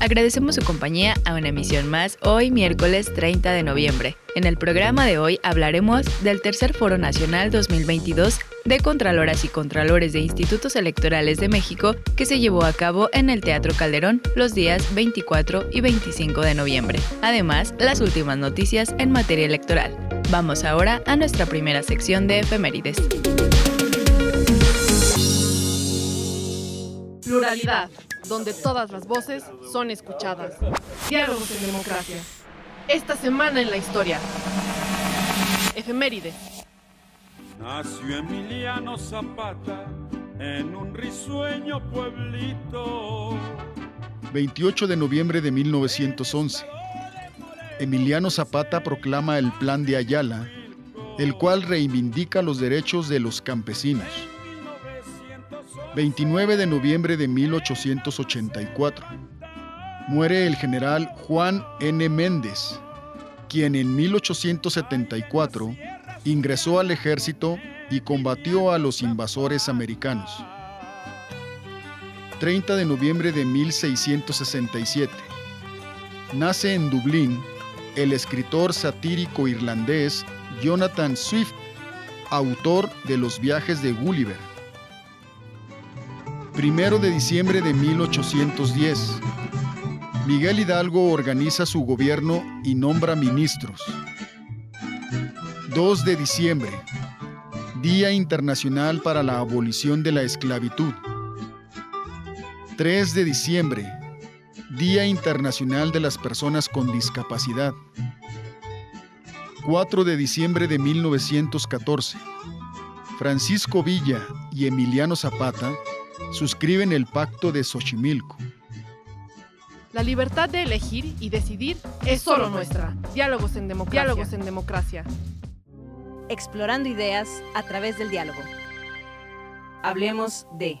Agradecemos su compañía a una emisión más hoy miércoles 30 de noviembre. En el programa de hoy hablaremos del Tercer Foro Nacional 2022 de Contraloras y Contralores de Institutos Electorales de México que se llevó a cabo en el Teatro Calderón los días 24 y 25 de noviembre. Además, las últimas noticias en materia electoral. Vamos ahora a nuestra primera sección de efemérides. Pluralidad, donde todas las voces son escuchadas. Diálogos en democracia. Esta semana en la historia. Efemérides. Nació Emiliano Zapata en un risueño pueblito. 28 de noviembre de 1911. Emiliano Zapata proclama el Plan de Ayala, el cual reivindica los derechos de los campesinos. 29 de noviembre de 1884. Muere el general Juan N. Méndez, quien en 1874 ingresó al ejército y combatió a los invasores americanos. 30 de noviembre de 1667. Nace en Dublín el escritor satírico irlandés Jonathan Swift, autor de Los viajes de Gulliver. Primero de diciembre de 1810. Miguel Hidalgo organiza su gobierno y nombra ministros. 2 de diciembre. Día Internacional para la Abolición de la Esclavitud. 3 de diciembre. Día Internacional de las Personas con Discapacidad. 4 de diciembre de 1914. Francisco Villa y Emiliano Zapata suscriben el Pacto de Xochimilco. La libertad de elegir y decidir es solo nuestra. Diálogos en democracia. Diálogos en democracia. Explorando ideas a través del diálogo. Hablemos de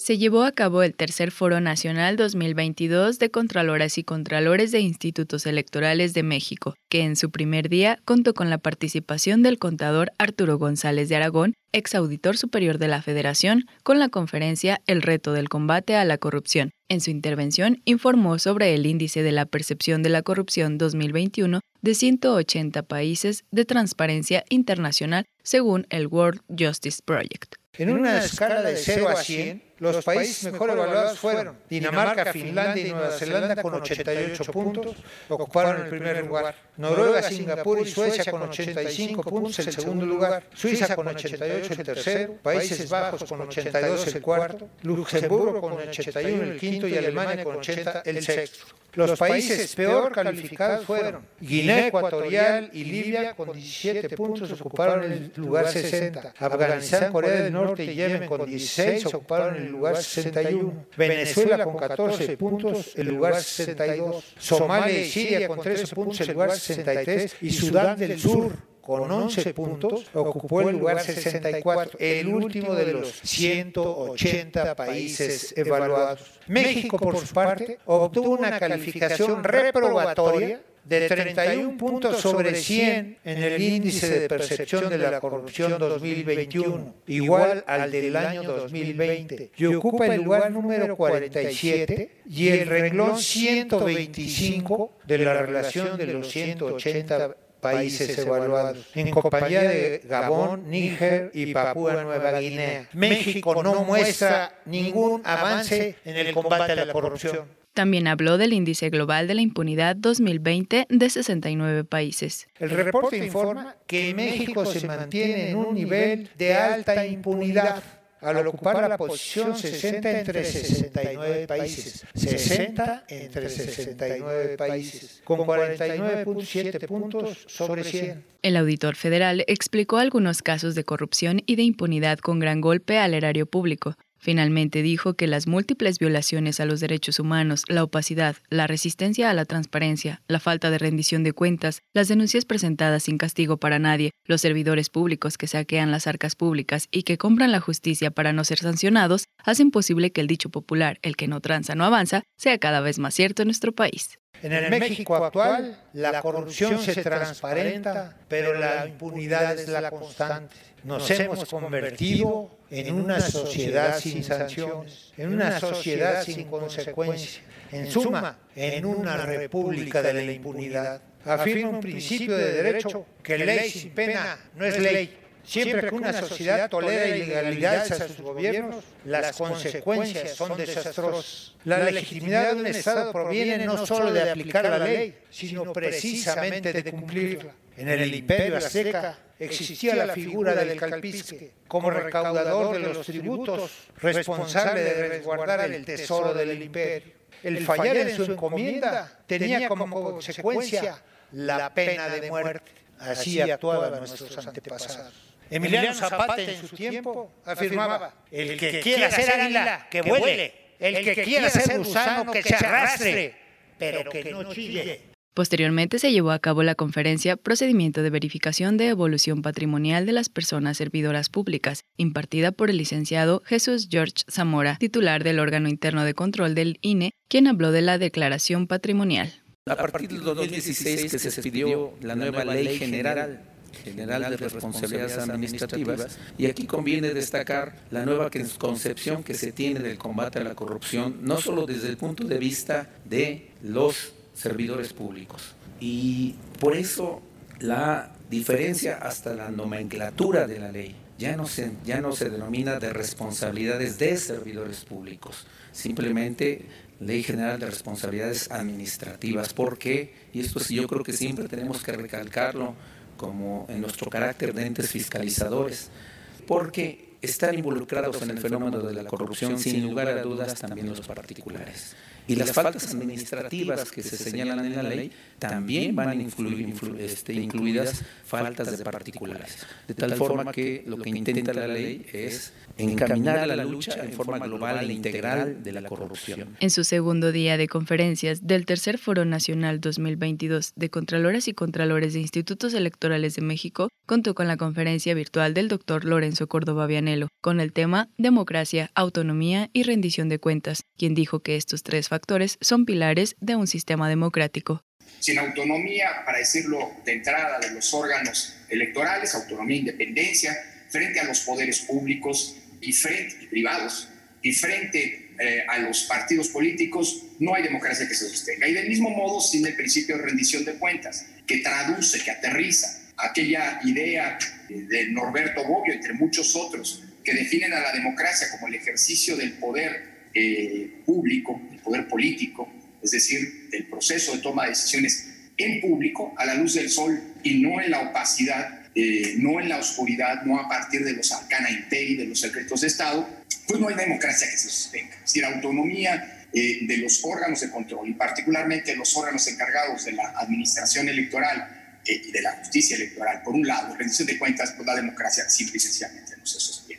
se llevó a cabo el tercer Foro Nacional 2022 de Contraloras y Contralores de Institutos Electorales de México, que en su primer día contó con la participación del contador Arturo González de Aragón, ex auditor superior de la Federación, con la conferencia El reto del combate a la corrupción. En su intervención informó sobre el índice de la percepción de la corrupción 2021 de 180 países de transparencia internacional según el World Justice Project. En una escala de 0 a 100, los países mejor evaluados fueron Dinamarca, Finlandia y Nueva Zelanda con 88 puntos, ocuparon el primer lugar. Noruega, Singapur y Suecia con 85 puntos el segundo lugar. Suiza con 88 el tercero. Países Bajos con 82 el cuarto. Luxemburgo con 81 el quinto y Alemania con 80 el sexto. Los países peor calificados fueron Guinea Ecuatorial y Libia con 17 puntos ocuparon el lugar 60. Afganistán, Corea del Norte y Yemen con 16 ocuparon el lugar 61. Venezuela con 14 puntos el lugar 62. Somalia y Siria con 13 puntos el lugar 63. Y Sudán del Sur con 11 puntos, ocupó el lugar 64, el último de los 180 países evaluados. México, por su parte, obtuvo una calificación reprobatoria de 31 puntos sobre 100 en el índice de percepción de la corrupción 2021, igual al del año 2020, y ocupa el lugar número 47 y el renglón 125 de la relación de los 180 países evaluados, en compañía de Gabón, Níger y Papúa Nueva Guinea. México no muestra ningún avance en el combate a la corrupción. También habló del índice global de la impunidad 2020 de 69 países. El reporte informa que México se mantiene en un nivel de alta impunidad al ocupar la posición 60 entre 69 países. 60 entre 69 países, con 49.7 puntos sobre 100. El auditor federal explicó algunos casos de corrupción y de impunidad con gran golpe al erario público, Finalmente dijo que las múltiples violaciones a los derechos humanos, la opacidad, la resistencia a la transparencia, la falta de rendición de cuentas, las denuncias presentadas sin castigo para nadie, los servidores públicos que saquean las arcas públicas y que compran la justicia para no ser sancionados, hacen posible que el dicho popular, el que no tranza no avanza, sea cada vez más cierto en nuestro país. En el México actual, la corrupción se transparenta, pero la impunidad es la constante. Nos hemos convertido en una sociedad sin sanciones, en una sociedad sin consecuencias, en suma, en una república de la impunidad. Afirma un principio de derecho que ley sin pena no es ley. Siempre que una sociedad tolera ilegalidades a sus gobiernos, las consecuencias son desastrosas. La legitimidad de un Estado proviene no solo de aplicar la ley, sino precisamente de cumplirla. En el imperio azteca existía la figura del calpisque como recaudador de los tributos, responsable de resguardar el tesoro del imperio. El fallar en su encomienda tenía como consecuencia la pena de muerte. Así actuaban nuestros antepasados. Emiliano Zapata en su tiempo afirmaba, el que quiera ser águila, que vuele, el que quiera ser gusano, que se arrastre, pero que no chille. Posteriormente se llevó a cabo la conferencia Procedimiento de Verificación de Evolución Patrimonial de las Personas Servidoras Públicas, impartida por el licenciado Jesús George Zamora, titular del órgano interno de control del INE, quien habló de la declaración patrimonial. A partir del 2016 que se expidió la nueva Ley General General de Responsabilidades Administrativas y aquí conviene destacar la nueva concepción que se tiene del combate a la corrupción, no solo desde el punto de vista de los servidores públicos. Y por eso la diferencia hasta la nomenclatura de la ley ya no se, ya no se denomina de responsabilidades de servidores públicos, simplemente Ley General de Responsabilidades Administrativas. ¿Por qué? Y esto sí, yo creo que siempre tenemos que recalcarlo como en nuestro carácter de entes fiscalizadores, porque están involucrados en el fenómeno de la corrupción sin lugar a dudas también los particulares. Y las faltas administrativas que se señalan en la ley también van a incluir este, incluidas faltas de particulares. De tal forma que lo que intenta la ley es encaminar la lucha en forma global e integral de la corrupción. En su segundo día de conferencias del Tercer Foro Nacional 2022 de Contraloras y Contralores de Institutos Electorales de México, contó con la conferencia virtual del doctor Lorenzo Córdoba Vianelo, con el tema Democracia, Autonomía y Rendición de Cuentas, quien dijo que estos tres factores son pilares de un sistema democrático. Sin autonomía, para decirlo de entrada, de los órganos electorales, autonomía e independencia, frente a los poderes públicos, y frente, privados y frente eh, a los partidos políticos, no hay democracia que se sostenga. Y del mismo modo, sin el principio de rendición de cuentas, que traduce, que aterriza aquella idea de Norberto Bobbio, entre muchos otros, que definen a la democracia como el ejercicio del poder eh, público, el poder político, es decir, del proceso de toma de decisiones en público, a la luz del sol y no en la opacidad eh, no en la oscuridad, no a partir de los arcana imperi, de los secretos de Estado, pues no hay democracia que se sostenga. Es decir, autonomía eh, de los órganos de control y particularmente los órganos encargados de la administración electoral eh, y de la justicia electoral, por un lado, rendición de cuentas, pues la democracia simple y sencillamente no se sostiene.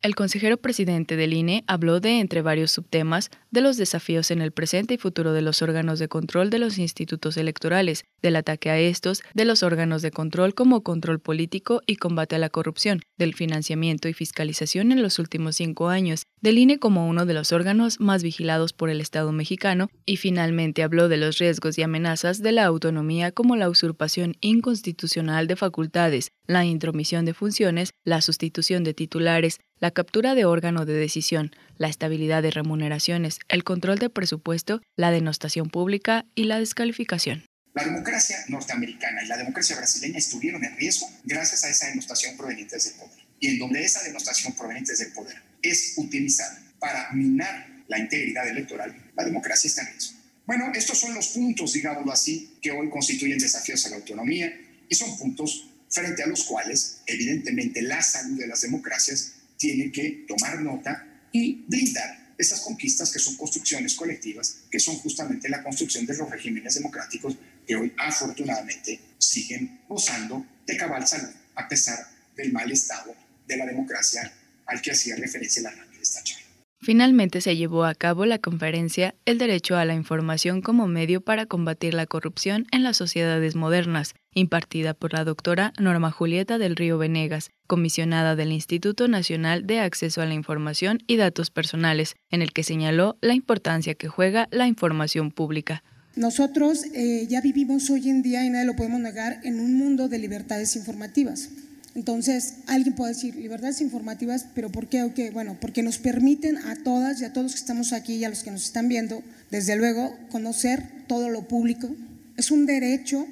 El consejero presidente del INE habló de, entre varios subtemas, de los desafíos en el presente y futuro de los órganos de control de los institutos electorales, del ataque a estos, de los órganos de control como control político y combate a la corrupción, del financiamiento y fiscalización en los últimos cinco años, del INE como uno de los órganos más vigilados por el Estado mexicano, y finalmente habló de los riesgos y amenazas de la autonomía como la usurpación inconstitucional de facultades, la intromisión de funciones, la sustitución de titulares, la captura de órgano de decisión, la estabilidad de remuneraciones, el control de presupuesto, la denostación pública y la descalificación. La democracia norteamericana y la democracia brasileña estuvieron en riesgo gracias a esa denostación proveniente del poder. Y en donde esa denostación proveniente del poder es utilizada para minar la integridad electoral, la democracia está en riesgo. Bueno, estos son los puntos, digámoslo así, que hoy constituyen desafíos a la autonomía y son puntos frente a los cuales, evidentemente, la salud de las democracias tiene que tomar nota y blindar esas conquistas que son construcciones colectivas, que son justamente la construcción de los regímenes democráticos que hoy afortunadamente siguen gozando de cabal salud, a pesar del mal estado de la democracia al que hacía referencia la de esta charla. Finalmente se llevó a cabo la conferencia El derecho a la información como medio para combatir la corrupción en las sociedades modernas, impartida por la doctora Norma Julieta del Río Venegas, comisionada del Instituto Nacional de Acceso a la Información y Datos Personales, en el que señaló la importancia que juega la información pública. Nosotros eh, ya vivimos hoy en día, y nadie lo podemos negar, en un mundo de libertades informativas. Entonces, alguien puede decir libertades informativas, pero ¿por qué? Okay, bueno, porque nos permiten a todas y a todos que estamos aquí y a los que nos están viendo, desde luego, conocer todo lo público. Es un derecho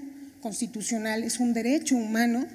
constitucional, es un derecho humano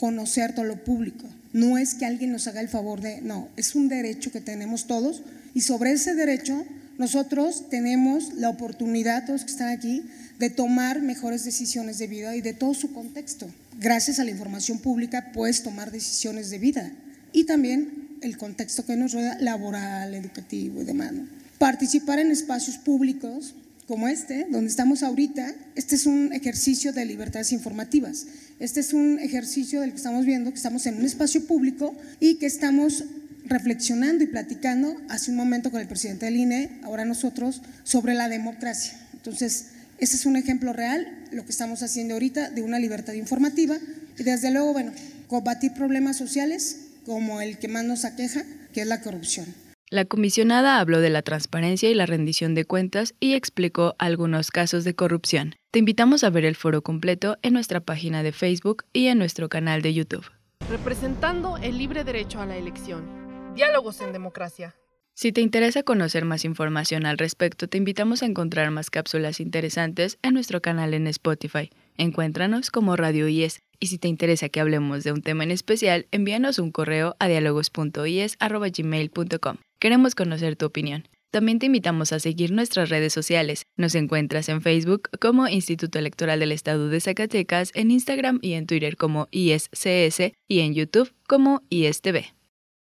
conocer todo lo público. No es que alguien nos haga el favor de, no, es un derecho que tenemos todos y sobre ese derecho nosotros tenemos la oportunidad, todos que están aquí, de tomar mejores decisiones de vida y de todo su contexto. Gracias a la información pública puedes tomar decisiones de vida y también el contexto que nos rodea, laboral, educativo y demás. Participar en espacios públicos como este, donde estamos ahorita, este es un ejercicio de libertades informativas. Este es un ejercicio del que estamos viendo, que estamos en un espacio público y que estamos reflexionando y platicando hace un momento con el presidente del INE, ahora nosotros, sobre la democracia. Entonces, ese es un ejemplo real, lo que estamos haciendo ahorita, de una libertad informativa y desde luego, bueno, combatir problemas sociales como el que más nos aqueja, que es la corrupción. La comisionada habló de la transparencia y la rendición de cuentas y explicó algunos casos de corrupción. Te invitamos a ver el foro completo en nuestra página de Facebook y en nuestro canal de YouTube. Representando el libre derecho a la elección. Diálogos en democracia. Si te interesa conocer más información al respecto, te invitamos a encontrar más cápsulas interesantes en nuestro canal en Spotify. Encuéntranos como Radio IES y si te interesa que hablemos de un tema en especial, envíanos un correo a dialogos.ies.gmail.com. Queremos conocer tu opinión. También te invitamos a seguir nuestras redes sociales. Nos encuentras en Facebook como Instituto Electoral del Estado de Zacatecas, en Instagram y en Twitter como ISCS y en YouTube como ISTV.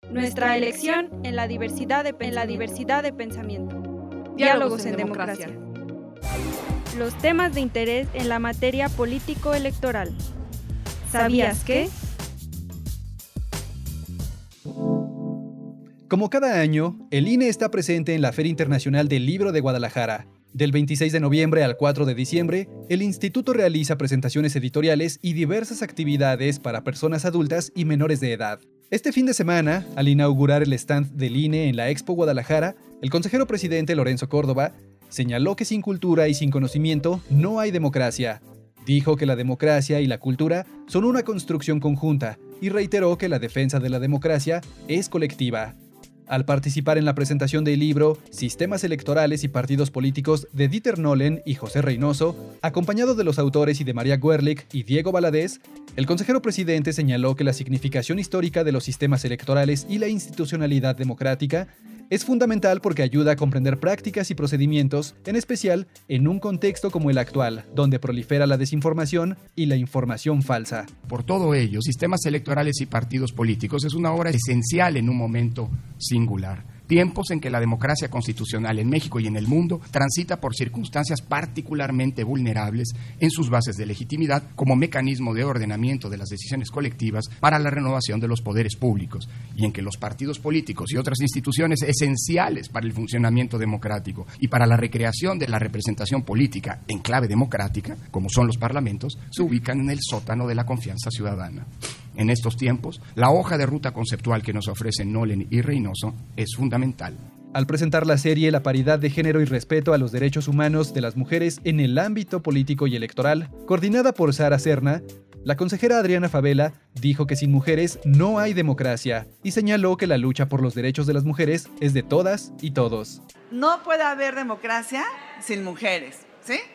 Nuestra elección en la diversidad de, en la diversidad de pensamiento. Diálogos en democracia. Los temas de interés en la materia político-electoral. ¿Sabías qué? Como cada año, el INE está presente en la Feria Internacional del Libro de Guadalajara. Del 26 de noviembre al 4 de diciembre, el instituto realiza presentaciones editoriales y diversas actividades para personas adultas y menores de edad. Este fin de semana, al inaugurar el stand del INE en la Expo Guadalajara, el consejero presidente Lorenzo Córdoba señaló que sin cultura y sin conocimiento no hay democracia. Dijo que la democracia y la cultura son una construcción conjunta y reiteró que la defensa de la democracia es colectiva. Al participar en la presentación del libro Sistemas Electorales y Partidos Políticos de Dieter Nolen y José Reynoso, acompañado de los autores y de María Guerlich y Diego Valadez, el consejero presidente señaló que la significación histórica de los sistemas electorales y la institucionalidad democrática es fundamental porque ayuda a comprender prácticas y procedimientos, en especial en un contexto como el actual, donde prolifera la desinformación y la información falsa. Por todo ello, sistemas electorales y partidos políticos es una obra esencial en un momento singular tiempos en que la democracia constitucional en México y en el mundo transita por circunstancias particularmente vulnerables en sus bases de legitimidad como mecanismo de ordenamiento de las decisiones colectivas para la renovación de los poderes públicos, y en que los partidos políticos y otras instituciones esenciales para el funcionamiento democrático y para la recreación de la representación política en clave democrática, como son los parlamentos, se ubican en el sótano de la confianza ciudadana. En estos tiempos, la hoja de ruta conceptual que nos ofrecen Nolen y Reynoso es fundamental. Al presentar la serie La paridad de género y respeto a los derechos humanos de las mujeres en el ámbito político y electoral, coordinada por Sara Serna, la consejera Adriana Favela dijo que sin mujeres no hay democracia y señaló que la lucha por los derechos de las mujeres es de todas y todos. No puede haber democracia sin mujeres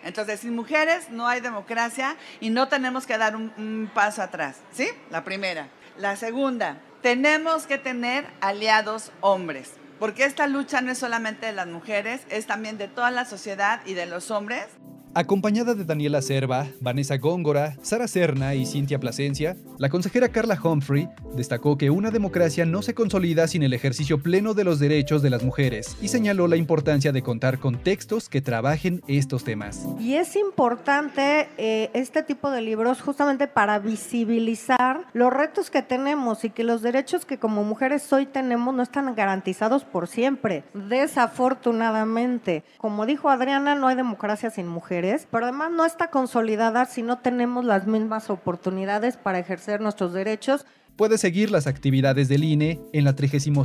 Entonces, sin mujeres no hay democracia y no tenemos que dar un, un paso atrás, ¿sí? La primera. La segunda, tenemos que tener aliados hombres, porque esta lucha no es solamente de las mujeres, es también de toda la sociedad y de los hombres. Acompañada de Daniela Serva, Vanessa Góngora, Sara Serna y Cintia Plasencia, la consejera Carla Humphrey destacó que una democracia no se consolida sin el ejercicio pleno de los derechos de las mujeres y señaló la importancia de contar con textos que trabajen estos temas. Y es importante eh, este tipo de libros justamente para visibilizar los retos que tenemos y que los derechos que como mujeres hoy tenemos no están garantizados por siempre, desafortunadamente. Como dijo Adriana, no hay democracia sin mujeres pero además no está consolidada si no tenemos las mismas oportunidades para ejercer nuestros derechos. Puede seguir las actividades del INE en la 36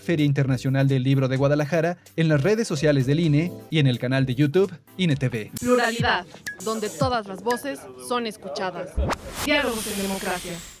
Feria Internacional del Libro de Guadalajara, en las redes sociales del INE y en el canal de YouTube INE TV. Pluralidad, donde todas las voces son escuchadas. Diálogos en democracia.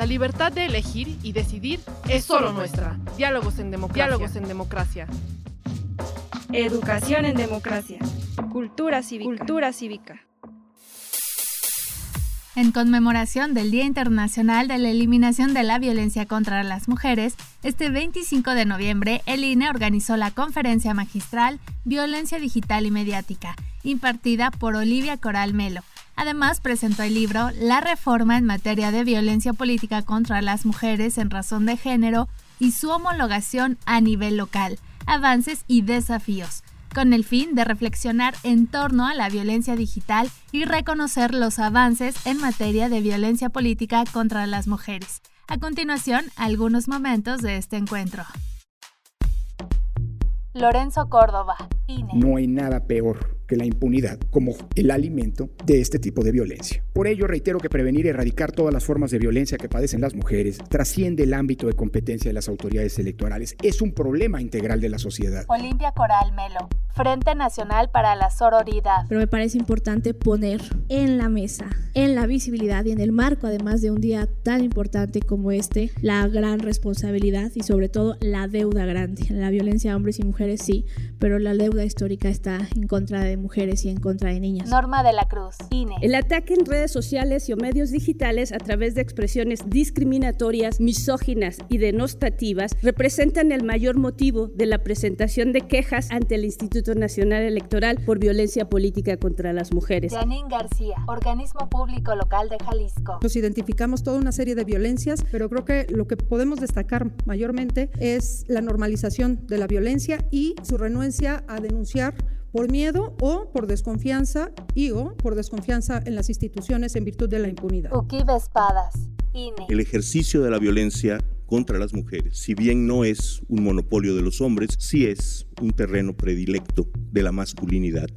La libertad de elegir y decidir es solo nuestra. Diálogos en democracia. Diálogos en democracia. Educación en democracia. Cultura cívica. Cultura cívica. En conmemoración del Día Internacional de la Eliminación de la Violencia contra las Mujeres, este 25 de noviembre el INE organizó la conferencia magistral Violencia Digital y Mediática, impartida por Olivia Coral Melo, Además, presentó el libro La reforma en materia de violencia política contra las mujeres en razón de género y su homologación a nivel local, avances y desafíos, con el fin de reflexionar en torno a la violencia digital y reconocer los avances en materia de violencia política contra las mujeres. A continuación, algunos momentos de este encuentro. Lorenzo Córdoba, INE. No hay nada peor que la impunidad como el alimento de este tipo de violencia. Por ello, reitero que prevenir y erradicar todas las formas de violencia que padecen las mujeres trasciende el ámbito de competencia de las autoridades electorales. Es un problema integral de la sociedad. Olimpia Coral Melo, Frente Nacional para la Sororidad. Pero me parece importante poner en la mesa, en la visibilidad y en el marco, además de un día tan importante como este, la gran responsabilidad y sobre todo la deuda grande. La violencia a hombres y mujeres sí, pero la deuda histórica está en contra de mujeres y en contra de niñas. Norma de la Cruz, INE. El ataque en redes sociales y o medios digitales a través de expresiones discriminatorias, misóginas y denostativas representan el mayor motivo de la presentación de quejas ante el Instituto Nacional Electoral por violencia política contra las mujeres. Janine García, Organismo Público Local de Jalisco. Nos identificamos toda una serie de violencias, pero creo que lo que podemos destacar mayormente es la normalización de la violencia y su renuencia a denunciar por miedo o por desconfianza y o por desconfianza en las instituciones en virtud de la impunidad. Espadas, INE. El ejercicio de la violencia contra las mujeres, si bien no es un monopolio de los hombres, sí es un terreno predilecto de la masculinidad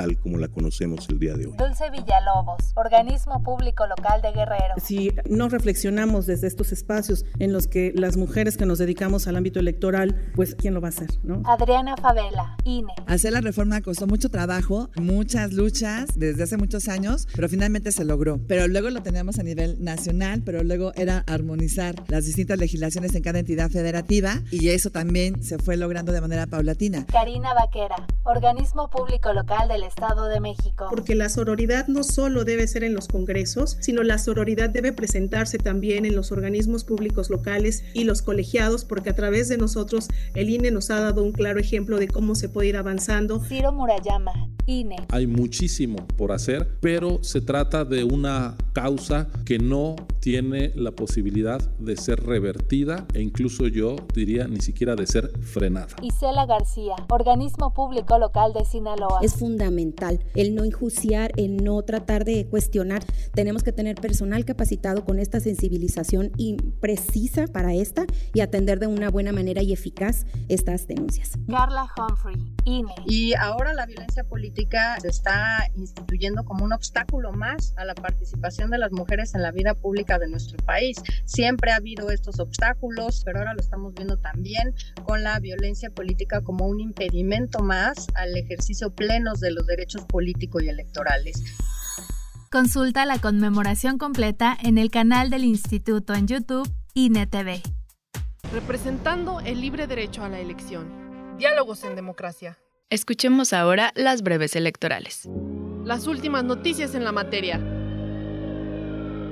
tal como la conocemos el día de hoy. Dulce Villalobos, Organismo Público Local de Guerrero. Si no reflexionamos desde estos espacios en los que las mujeres que nos dedicamos al ámbito electoral, pues ¿quién lo va a hacer? ¿no? Adriana Favela, INE. Hacer la reforma costó mucho trabajo, muchas luchas desde hace muchos años, pero finalmente se logró. Pero luego lo teníamos a nivel nacional, pero luego era armonizar las distintas legislaciones en cada entidad federativa y eso también se fue logrando de manera paulatina. Karina Vaquera, Organismo Público Local del Estado de México. Porque la sororidad no solo debe ser en los congresos, sino la sororidad debe presentarse también en los organismos públicos locales y los colegiados, porque a través de nosotros el INE nos ha dado un claro ejemplo de cómo se puede ir avanzando. Ciro Murayama, INE. Hay muchísimo por hacer, pero se trata de una causa que no tiene la posibilidad de ser revertida e incluso yo diría ni siquiera de ser frenada. Isela García, organismo público local de Sinaloa. Es fundamental el no injuiciar, el no tratar de cuestionar. Tenemos que tener personal capacitado con esta sensibilización y precisa para esta y atender de una buena manera y eficaz estas denuncias. Carla Humphrey, INE. Y ahora la violencia política se está instituyendo como un obstáculo más a la participación de las mujeres en la vida pública de nuestro país. Siempre ha habido estos obstáculos, pero ahora lo estamos viendo también con la violencia política como un impedimento más al ejercicio pleno de los derechos políticos y electorales. Consulta la conmemoración completa en el canal del Instituto en YouTube INETV. Representando el libre derecho a la elección. Diálogos en democracia. Escuchemos ahora las breves electorales. Las últimas noticias en la materia.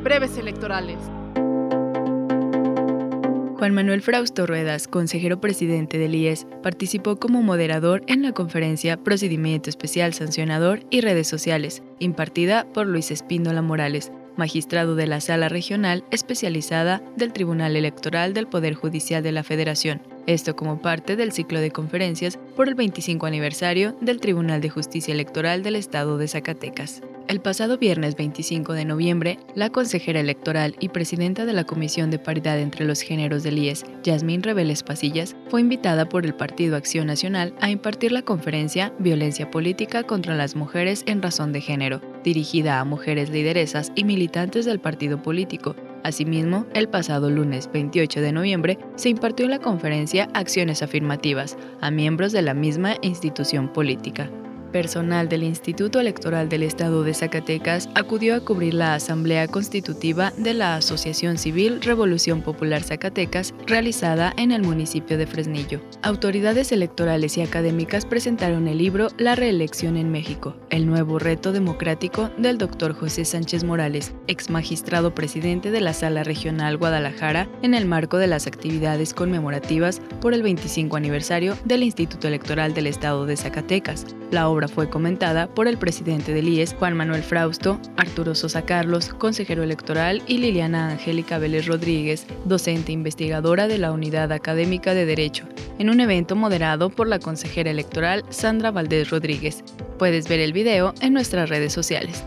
Breves electorales. Juan Manuel Frausto Ruedas, consejero presidente del IES, participó como moderador en la conferencia Procedimiento Especial Sancionador y Redes Sociales, impartida por Luis Espíndola Morales, magistrado de la Sala Regional especializada del Tribunal Electoral del Poder Judicial de la Federación. Esto como parte del ciclo de conferencias por el 25 aniversario del Tribunal de Justicia Electoral del Estado de Zacatecas. El pasado viernes 25 de noviembre, la consejera electoral y presidenta de la Comisión de Paridad entre los Géneros del IES, Yasmín Reveles Pasillas, fue invitada por el Partido Acción Nacional a impartir la conferencia Violencia Política contra las Mujeres en Razón de Género, dirigida a mujeres lideresas y militantes del partido político. Asimismo, el pasado lunes 28 de noviembre se impartió la conferencia Acciones Afirmativas a miembros de la misma institución política. Personal del Instituto Electoral del Estado de Zacatecas acudió a cubrir la Asamblea Constitutiva de la Asociación Civil Revolución Popular Zacatecas realizada en el municipio de Fresnillo. Autoridades electorales y académicas presentaron el libro La reelección en México, el nuevo reto democrático del doctor José Sánchez Morales, ex magistrado presidente de la Sala Regional Guadalajara, en el marco de las actividades conmemorativas por el 25 aniversario del Instituto Electoral del Estado de Zacatecas. La fue comentada por el presidente del IES, Juan Manuel Frausto, Arturo Sosa Carlos, consejero electoral, y Liliana Angélica Vélez Rodríguez, docente investigadora de la Unidad Académica de Derecho, en un evento moderado por la consejera electoral Sandra Valdés Rodríguez. Puedes ver el video en nuestras redes sociales.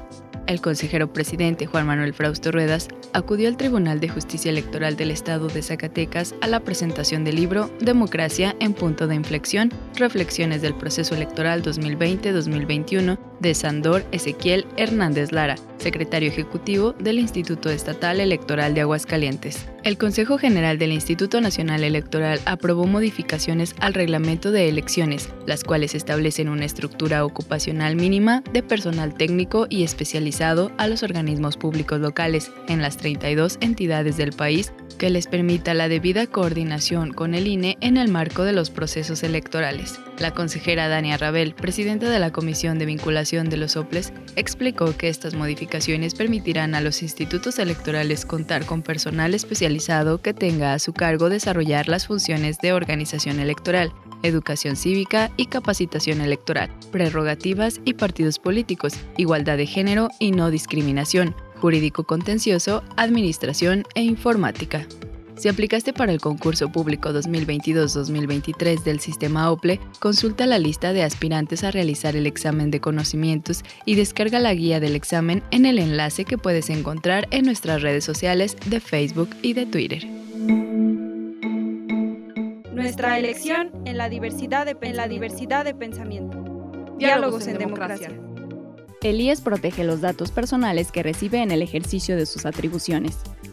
El consejero presidente Juan Manuel Frausto Ruedas acudió al Tribunal de Justicia Electoral del Estado de Zacatecas a la presentación del libro Democracia en punto de inflexión, Reflexiones del proceso electoral 2020-2021 de Sandor Ezequiel Hernández Lara, secretario ejecutivo del Instituto Estatal Electoral de Aguascalientes. El Consejo General del Instituto Nacional Electoral aprobó modificaciones al reglamento de elecciones, las cuales establecen una estructura ocupacional mínima de personal técnico y especializado a los organismos públicos locales en las 32 entidades del país que les permita la debida coordinación con el INE en el marco de los procesos electorales. La consejera Dania Rabel, presidenta de la Comisión de Vinculación de los OPLES, explicó que estas modificaciones permitirán a los institutos electorales contar con personal especializado que tenga a su cargo desarrollar las funciones de organización electoral, educación cívica y capacitación electoral, prerrogativas y partidos políticos, igualdad de género y no discriminación, jurídico contencioso, administración e informática. Si aplicaste para el concurso público 2022-2023 del sistema OPLE, consulta la lista de aspirantes a realizar el examen de conocimientos y descarga la guía del examen en el enlace que puedes encontrar en nuestras redes sociales de Facebook y de Twitter. Nuestra elección en la diversidad de, en la diversidad de pensamiento. Diálogos en democracia. El IES protege los datos personales que recibe en el ejercicio de sus atribuciones.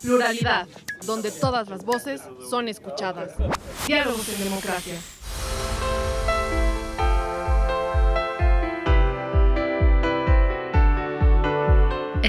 Pluralidad, donde todas las voces son escuchadas. Diálogos en democracia.